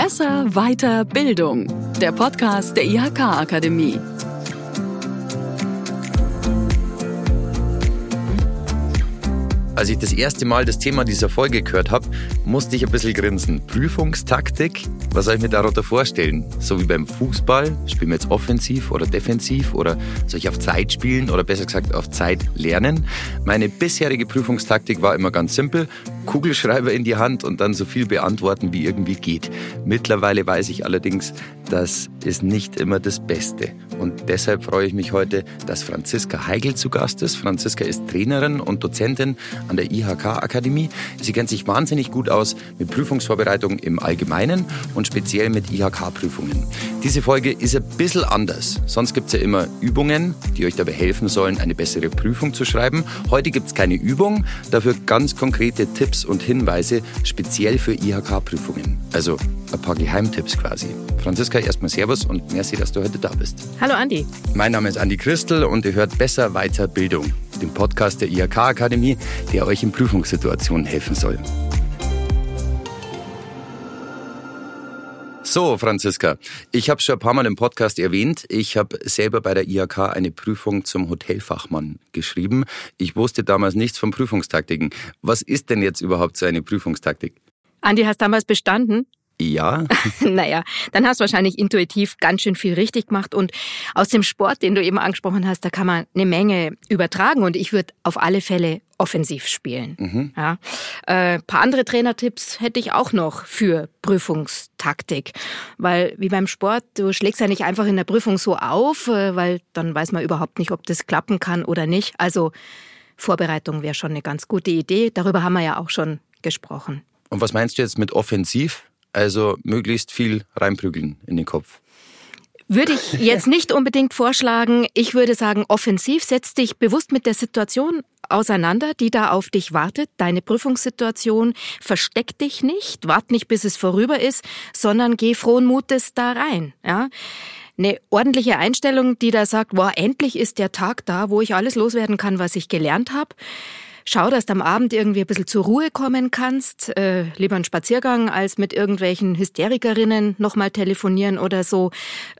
Besser, weiter, Bildung. Der Podcast der IHK-Akademie. Als ich das erste Mal das Thema dieser Folge gehört habe, musste ich ein bisschen grinsen. Prüfungstaktik? Was soll ich mir darunter vorstellen? So wie beim Fußball, spielen wir jetzt offensiv oder defensiv oder soll ich auf Zeit spielen oder besser gesagt auf Zeit lernen? Meine bisherige Prüfungstaktik war immer ganz simpel. Kugelschreiber in die Hand und dann so viel beantworten, wie irgendwie geht. Mittlerweile weiß ich allerdings, das ist nicht immer das Beste. Und deshalb freue ich mich heute, dass Franziska Heigl zu Gast ist. Franziska ist Trainerin und Dozentin an der IHK-Akademie. Sie kennt sich wahnsinnig gut aus mit Prüfungsvorbereitung im Allgemeinen und speziell mit IHK-Prüfungen. Diese Folge ist ein bisschen anders. Sonst gibt es ja immer Übungen, die euch dabei helfen sollen, eine bessere Prüfung zu schreiben. Heute gibt es keine Übung, dafür ganz konkrete Tipps und Hinweise speziell für IHK-Prüfungen. Also ein paar Geheimtipps quasi. Franziska, erstmal Servus und merci, dass du heute da bist. Hallo Andi. Mein Name ist Andi Christel und ihr hört Besser Weiter Bildung, den Podcast der IHK-Akademie, der euch in Prüfungssituationen helfen soll. So, Franziska, ich habe schon ein paar Mal im Podcast erwähnt, ich habe selber bei der IHK eine Prüfung zum Hotelfachmann geschrieben. Ich wusste damals nichts von Prüfungstaktiken. Was ist denn jetzt überhaupt so eine Prüfungstaktik? Andi, hast damals bestanden? Ja. naja, dann hast du wahrscheinlich intuitiv ganz schön viel richtig gemacht. Und aus dem Sport, den du eben angesprochen hast, da kann man eine Menge übertragen. Und ich würde auf alle Fälle offensiv spielen. Mhm. Ja. Äh, paar andere Trainertipps hätte ich auch noch für Prüfungstaktik. Weil wie beim Sport, du schlägst ja nicht einfach in der Prüfung so auf, äh, weil dann weiß man überhaupt nicht, ob das klappen kann oder nicht. Also Vorbereitung wäre schon eine ganz gute Idee. Darüber haben wir ja auch schon gesprochen. Und was meinst du jetzt mit offensiv? Also möglichst viel reinprügeln in den Kopf. Würde ich jetzt nicht unbedingt vorschlagen. Ich würde sagen, offensiv, setz dich bewusst mit der Situation auseinander, die da auf dich wartet, deine Prüfungssituation. Versteck dich nicht, wart nicht, bis es vorüber ist, sondern geh frohen Mutes da rein. Ja? Eine ordentliche Einstellung, die da sagt, wow, endlich ist der Tag da, wo ich alles loswerden kann, was ich gelernt habe schau, dass du am Abend irgendwie ein bisschen zur Ruhe kommen kannst. Äh, lieber einen Spaziergang als mit irgendwelchen Hysterikerinnen nochmal telefonieren oder so.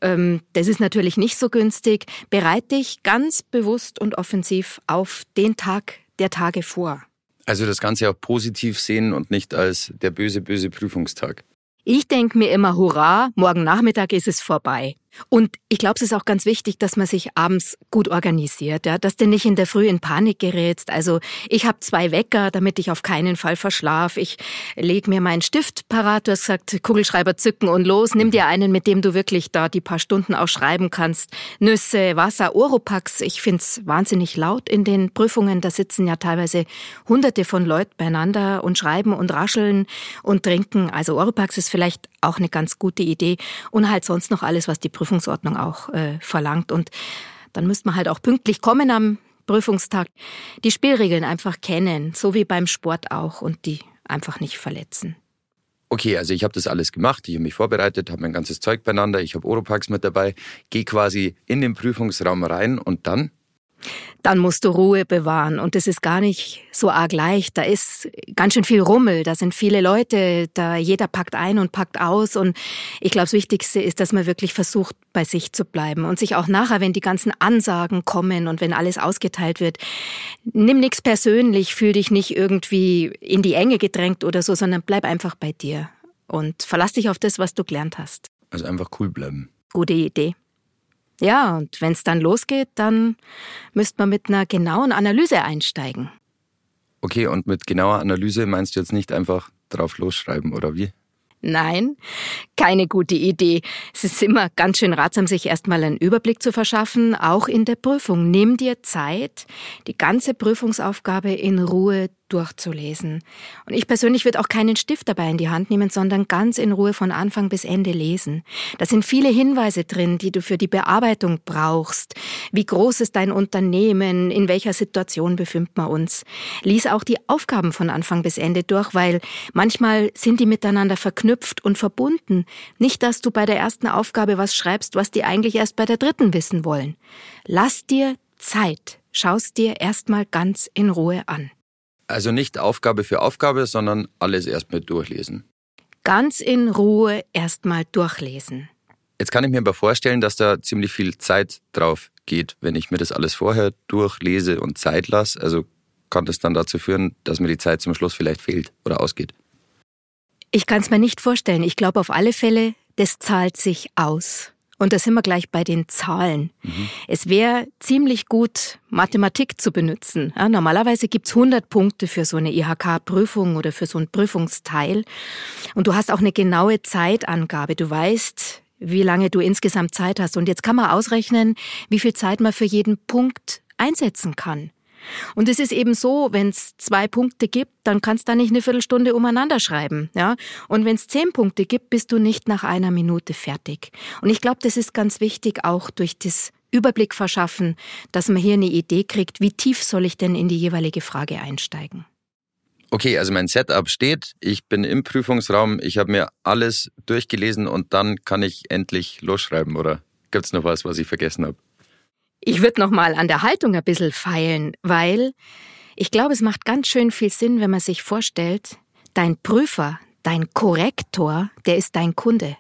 Ähm, das ist natürlich nicht so günstig. Bereit dich ganz bewusst und offensiv auf den Tag der Tage vor. Also das Ganze auch positiv sehen und nicht als der böse, böse Prüfungstag. Ich denke mir immer, hurra, morgen Nachmittag ist es vorbei. Und ich glaube, es ist auch ganz wichtig, dass man sich abends gut organisiert, ja, dass du nicht in der Früh in Panik gerätst. Also ich habe zwei Wecker, damit ich auf keinen Fall verschlaf. Ich leg mir meinen Stift parat. Du hast gesagt, Kugelschreiber zücken und los. Nimm dir einen, mit dem du wirklich da die paar Stunden auch schreiben kannst. Nüsse, Wasser, Oropax. Ich find's wahnsinnig laut in den Prüfungen. Da sitzen ja teilweise hunderte von Leuten beieinander und schreiben und rascheln und trinken. Also Oropax ist vielleicht auch eine ganz gute Idee. Und halt sonst noch alles, was die Prüfungsordnung auch äh, verlangt. Und dann müsste man halt auch pünktlich kommen am Prüfungstag. Die Spielregeln einfach kennen, so wie beim Sport auch, und die einfach nicht verletzen. Okay, also ich habe das alles gemacht, ich habe mich vorbereitet, habe mein ganzes Zeug beieinander, ich habe Oropax mit dabei, gehe quasi in den Prüfungsraum rein und dann? Dann musst du Ruhe bewahren. Und das ist gar nicht so arg leicht. Da ist ganz schön viel Rummel, da sind viele Leute, da jeder packt ein und packt aus. Und ich glaube, das Wichtigste ist, dass man wirklich versucht, bei sich zu bleiben und sich auch nachher, wenn die ganzen Ansagen kommen und wenn alles ausgeteilt wird, nimm nichts persönlich, fühl dich nicht irgendwie in die Enge gedrängt oder so, sondern bleib einfach bei dir und verlass dich auf das, was du gelernt hast. Also einfach cool bleiben. Gute Idee. Ja, und wenn es dann losgeht, dann müsste man mit einer genauen Analyse einsteigen. Okay, und mit genauer Analyse meinst du jetzt nicht einfach drauf losschreiben, oder wie? Nein, keine gute Idee. Es ist immer ganz schön ratsam, sich erstmal einen Überblick zu verschaffen, auch in der Prüfung. Nimm dir Zeit, die ganze Prüfungsaufgabe in Ruhe durchzulesen. Und ich persönlich würde auch keinen Stift dabei in die Hand nehmen, sondern ganz in Ruhe von Anfang bis Ende lesen. Da sind viele Hinweise drin, die du für die Bearbeitung brauchst. Wie groß ist dein Unternehmen? In welcher Situation befindet man uns? Lies auch die Aufgaben von Anfang bis Ende durch, weil manchmal sind die miteinander verknüpft und verbunden. Nicht, dass du bei der ersten Aufgabe was schreibst, was die eigentlich erst bei der dritten wissen wollen. Lass dir Zeit. Schaust dir erstmal ganz in Ruhe an. Also nicht Aufgabe für Aufgabe, sondern alles erstmal durchlesen. ganz in Ruhe erstmal durchlesen. Jetzt kann ich mir aber vorstellen, dass da ziemlich viel Zeit drauf geht, wenn ich mir das alles vorher durchlese und Zeit lasse. Also kann das dann dazu führen, dass mir die Zeit zum Schluss vielleicht fehlt oder ausgeht. Ich kann es mir nicht vorstellen. Ich glaube auf alle Fälle, das zahlt sich aus. Und da sind wir gleich bei den Zahlen. Mhm. Es wäre ziemlich gut, Mathematik zu benutzen. Ja, normalerweise gibt's 100 Punkte für so eine IHK-Prüfung oder für so ein Prüfungsteil. Und du hast auch eine genaue Zeitangabe. Du weißt, wie lange du insgesamt Zeit hast. Und jetzt kann man ausrechnen, wie viel Zeit man für jeden Punkt einsetzen kann. Und es ist eben so, wenn es zwei Punkte gibt, dann kannst du da nicht eine Viertelstunde umeinander schreiben. Ja? Und wenn es zehn Punkte gibt, bist du nicht nach einer Minute fertig. Und ich glaube, das ist ganz wichtig, auch durch das Überblick verschaffen, dass man hier eine Idee kriegt, wie tief soll ich denn in die jeweilige Frage einsteigen. Okay, also mein Setup steht, ich bin im Prüfungsraum, ich habe mir alles durchgelesen und dann kann ich endlich losschreiben, oder gibt es noch was, was ich vergessen habe? Ich würde noch mal an der Haltung ein bisschen feilen, weil ich glaube, es macht ganz schön viel Sinn, wenn man sich vorstellt, dein Prüfer, dein Korrektor, der ist dein Kunde.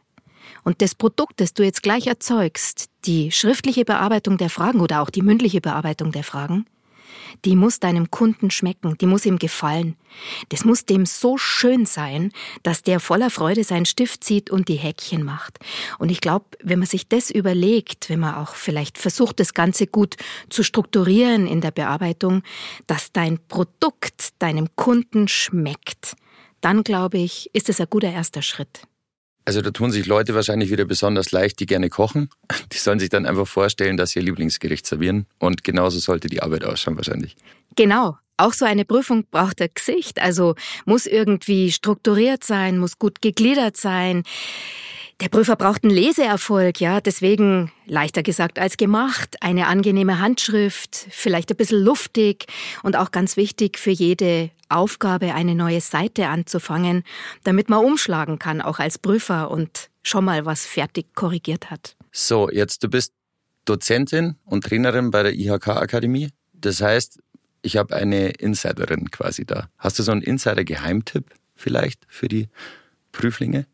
Und das Produkt, das du jetzt gleich erzeugst, die schriftliche Bearbeitung der Fragen oder auch die mündliche Bearbeitung der Fragen, die muss deinem Kunden schmecken, die muss ihm gefallen. Das muss dem so schön sein, dass der voller Freude seinen Stift zieht und die Häkchen macht. Und ich glaube, wenn man sich das überlegt, wenn man auch vielleicht versucht, das Ganze gut zu strukturieren in der Bearbeitung, dass dein Produkt deinem Kunden schmeckt, dann glaube ich, ist es ein guter erster Schritt. Also da tun sich Leute wahrscheinlich wieder besonders leicht, die gerne kochen. Die sollen sich dann einfach vorstellen, dass sie ihr Lieblingsgericht servieren. Und genauso sollte die Arbeit ausschauen wahrscheinlich. Genau. Auch so eine Prüfung braucht ein Gesicht. Also muss irgendwie strukturiert sein, muss gut gegliedert sein. Der Prüfer braucht einen Leseerfolg, ja, deswegen leichter gesagt als gemacht, eine angenehme Handschrift, vielleicht ein bisschen luftig und auch ganz wichtig für jede Aufgabe eine neue Seite anzufangen, damit man umschlagen kann, auch als Prüfer und schon mal was fertig korrigiert hat. So, jetzt du bist Dozentin und Trainerin bei der IHK Akademie. Das heißt, ich habe eine Insiderin quasi da. Hast du so einen Insider-Geheimtipp vielleicht für die Prüflinge?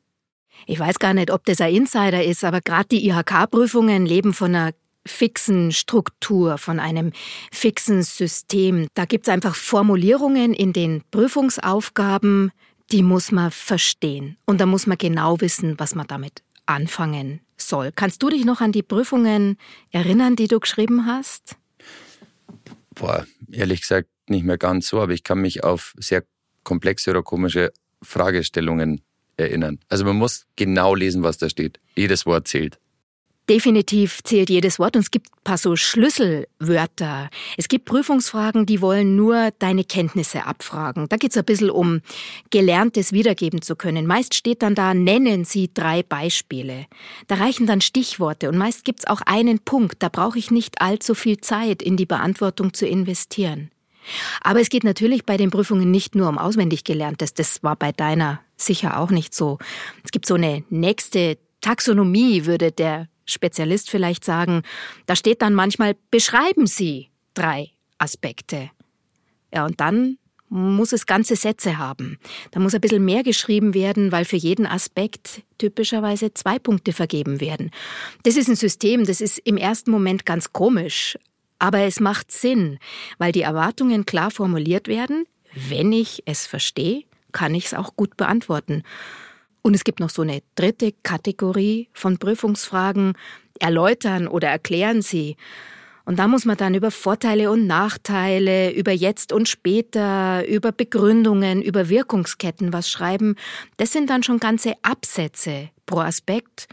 Ich weiß gar nicht, ob das ein Insider ist, aber gerade die IHK-Prüfungen leben von einer fixen Struktur, von einem fixen System. Da gibt es einfach Formulierungen in den Prüfungsaufgaben, die muss man verstehen. Und da muss man genau wissen, was man damit anfangen soll. Kannst du dich noch an die Prüfungen erinnern, die du geschrieben hast? Boah, ehrlich gesagt nicht mehr ganz so, aber ich kann mich auf sehr komplexe oder komische Fragestellungen erinnern. Also man muss genau lesen, was da steht. Jedes Wort zählt. Definitiv zählt jedes Wort und es gibt ein paar so Schlüsselwörter. Es gibt Prüfungsfragen, die wollen nur deine Kenntnisse abfragen. Da geht es ein bisschen um Gelerntes wiedergeben zu können. Meist steht dann da, nennen Sie drei Beispiele. Da reichen dann Stichworte und meist gibt es auch einen Punkt. Da brauche ich nicht allzu viel Zeit in die Beantwortung zu investieren. Aber es geht natürlich bei den Prüfungen nicht nur um auswendig gelerntes. Das war bei deiner sicher auch nicht so. Es gibt so eine nächste Taxonomie, würde der Spezialist vielleicht sagen. Da steht dann manchmal, beschreiben Sie drei Aspekte. Ja, und dann muss es ganze Sätze haben. Da muss ein bisschen mehr geschrieben werden, weil für jeden Aspekt typischerweise zwei Punkte vergeben werden. Das ist ein System, das ist im ersten Moment ganz komisch, aber es macht Sinn, weil die Erwartungen klar formuliert werden. Wenn ich es verstehe, kann ich es auch gut beantworten. Und es gibt noch so eine dritte Kategorie von Prüfungsfragen. Erläutern oder erklären Sie. Und da muss man dann über Vorteile und Nachteile, über jetzt und später, über Begründungen, über Wirkungsketten was schreiben. Das sind dann schon ganze Absätze pro Aspekt.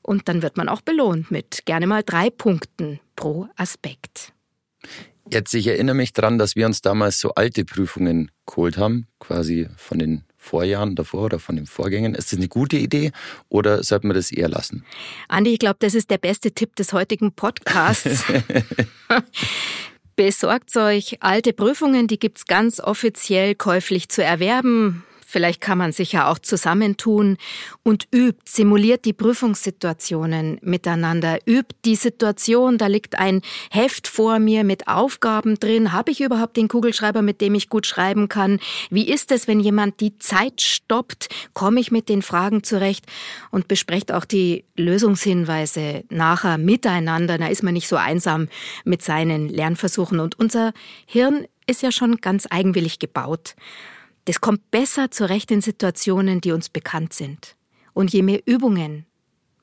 Und dann wird man auch belohnt mit gerne mal drei Punkten pro Aspekt. Jetzt, ich erinnere mich daran, dass wir uns damals so alte Prüfungen geholt haben, quasi von den Vorjahren davor oder von den Vorgängen. Ist das eine gute Idee oder sollte man das eher lassen? Andi, ich glaube, das ist der beste Tipp des heutigen Podcasts. Besorgt euch alte Prüfungen, die gibt es ganz offiziell käuflich zu erwerben Vielleicht kann man sich ja auch zusammentun und übt, simuliert die Prüfungssituationen miteinander, übt die Situation, da liegt ein Heft vor mir mit Aufgaben drin. Habe ich überhaupt den Kugelschreiber, mit dem ich gut schreiben kann? Wie ist es, wenn jemand die Zeit stoppt? Komme ich mit den Fragen zurecht? Und besprecht auch die Lösungshinweise nachher miteinander. Da ist man nicht so einsam mit seinen Lernversuchen. Und unser Hirn ist ja schon ganz eigenwillig gebaut. Das kommt besser zurecht in Situationen, die uns bekannt sind. Und je mehr Übungen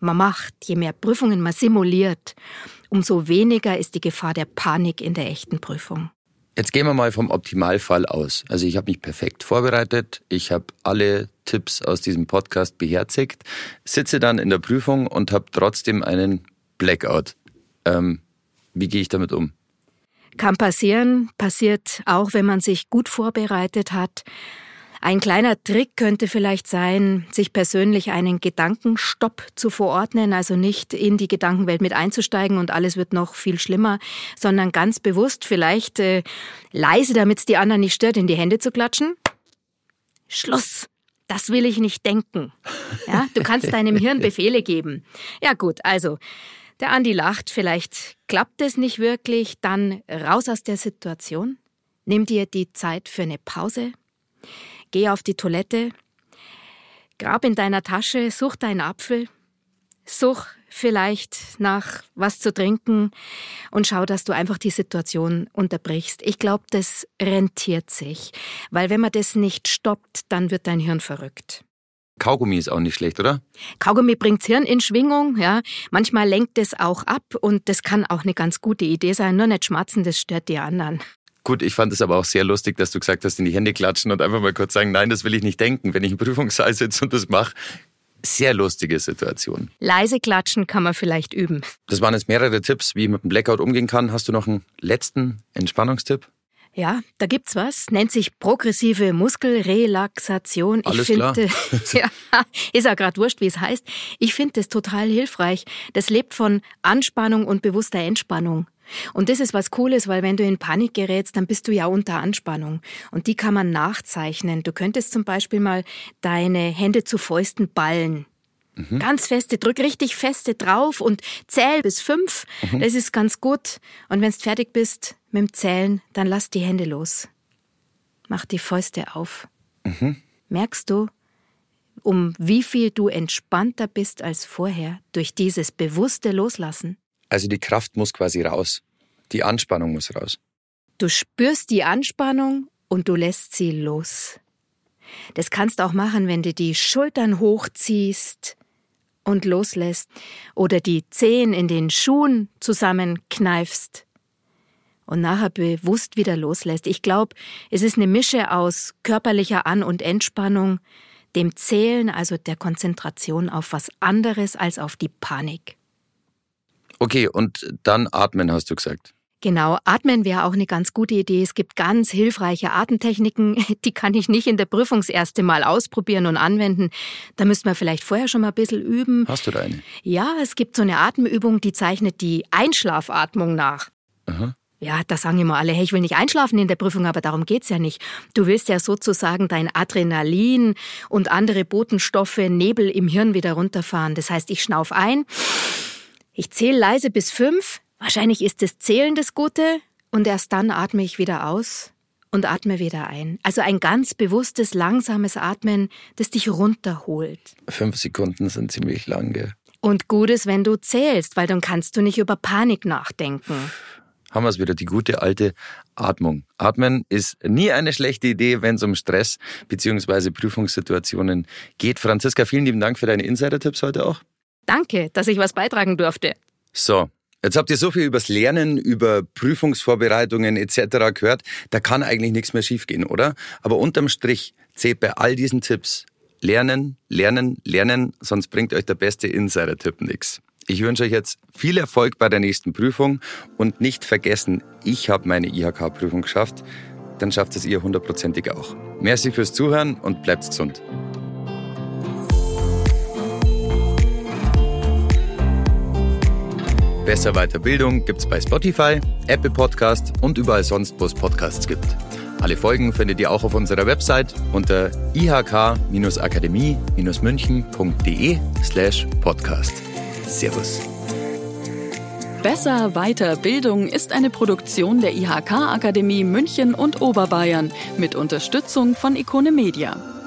man macht, je mehr Prüfungen man simuliert, umso weniger ist die Gefahr der Panik in der echten Prüfung. Jetzt gehen wir mal vom Optimalfall aus. Also ich habe mich perfekt vorbereitet, ich habe alle Tipps aus diesem Podcast beherzigt, sitze dann in der Prüfung und habe trotzdem einen Blackout. Ähm, wie gehe ich damit um? Kann passieren, passiert auch, wenn man sich gut vorbereitet hat. Ein kleiner Trick könnte vielleicht sein, sich persönlich einen Gedankenstopp zu verordnen, also nicht in die Gedankenwelt mit einzusteigen und alles wird noch viel schlimmer, sondern ganz bewusst vielleicht äh, leise, damit es die anderen nicht stört, in die Hände zu klatschen. Schluss. Das will ich nicht denken. Ja, du kannst deinem Hirn Befehle geben. Ja gut, also der Andi lacht, vielleicht klappt es nicht wirklich, dann raus aus der Situation. Nimm dir die Zeit für eine Pause. Geh auf die Toilette. Grab in deiner Tasche, such deinen Apfel. Such vielleicht nach was zu trinken und schau, dass du einfach die Situation unterbrichst. Ich glaube, das rentiert sich, weil wenn man das nicht stoppt, dann wird dein Hirn verrückt. Kaugummi ist auch nicht schlecht, oder? Kaugummi bringt's Hirn in Schwingung, ja. Manchmal lenkt es auch ab und das kann auch eine ganz gute Idee sein. Nur nicht schmatzen, das stört die anderen. Gut, ich fand es aber auch sehr lustig, dass du gesagt hast, in die Hände klatschen und einfach mal kurz sagen, nein, das will ich nicht denken, wenn ich im Prüfungssaal sitze und das mache. Sehr lustige Situation. Leise klatschen kann man vielleicht üben. Das waren jetzt mehrere Tipps, wie ich mit dem Blackout umgehen kann. Hast du noch einen letzten Entspannungstipp? Ja, da gibt's was, nennt sich progressive Muskelrelaxation. Alles ich klar. finde, ja, ist ja gerade wurscht, wie es heißt. Ich finde das total hilfreich. Das lebt von Anspannung und bewusster Entspannung. Und das ist was Cooles, weil wenn du in Panik gerätst, dann bist du ja unter Anspannung. Und die kann man nachzeichnen. Du könntest zum Beispiel mal deine Hände zu Fäusten ballen. Ganz feste, drück richtig feste drauf und zähl bis fünf. Das ist ganz gut. Und wenn du fertig bist mit dem Zählen, dann lass die Hände los. Mach die Fäuste auf. Merkst du, um wie viel du entspannter bist als vorher durch dieses bewusste Loslassen? Also die Kraft muss quasi raus. Die Anspannung muss raus. Du spürst die Anspannung und du lässt sie los. Das kannst du auch machen, wenn du die Schultern hochziehst und loslässt oder die Zehen in den Schuhen zusammenkneifst und nachher bewusst wieder loslässt. Ich glaube, es ist eine Mische aus körperlicher An- und Entspannung, dem Zählen, also der Konzentration auf was anderes als auf die Panik. Okay, und dann atmen, hast du gesagt. Genau, atmen wäre auch eine ganz gute Idee. Es gibt ganz hilfreiche Atemtechniken, die kann ich nicht in der Prüfungserste Mal ausprobieren und anwenden. Da müsste man vielleicht vorher schon mal ein bisschen üben. Hast du da eine? Ja, es gibt so eine Atemübung, die zeichnet die Einschlafatmung nach. Aha. Ja, da sagen immer alle, hey, ich will nicht einschlafen in der Prüfung, aber darum geht's ja nicht. Du willst ja sozusagen dein Adrenalin und andere Botenstoffe, Nebel im Hirn wieder runterfahren. Das heißt, ich schnauf ein, ich zähle leise bis fünf. Wahrscheinlich ist das Zählen das Gute und erst dann atme ich wieder aus und atme wieder ein. Also ein ganz bewusstes, langsames Atmen, das dich runterholt. Fünf Sekunden sind ziemlich lang, gell? Und gut ist, wenn du zählst, weil dann kannst du nicht über Panik nachdenken. Haben wir es wieder, die gute alte Atmung. Atmen ist nie eine schlechte Idee, wenn es um Stress bzw. Prüfungssituationen geht. Franziska, vielen lieben Dank für deine Insider-Tipps heute auch. Danke, dass ich was beitragen durfte. So, jetzt habt ihr so viel übers Lernen, über Prüfungsvorbereitungen etc. gehört. Da kann eigentlich nichts mehr schiefgehen, oder? Aber unterm Strich zählt bei all diesen Tipps Lernen, Lernen, Lernen, sonst bringt euch der beste Insider-Tipp nichts. Ich wünsche euch jetzt viel Erfolg bei der nächsten Prüfung und nicht vergessen, ich habe meine IHK-Prüfung geschafft, dann schafft es ihr hundertprozentig auch. Merci fürs Zuhören und bleibt gesund. Besser Weiterbildung gibt's bei Spotify, Apple Podcast und überall sonst, wo es Podcasts gibt. Alle Folgen findet ihr auch auf unserer Website unter ihk-akademie-münchen.de slash podcast. Servus. Besser weiter Bildung ist eine Produktion der IHK Akademie München und Oberbayern mit Unterstützung von Ikone Media.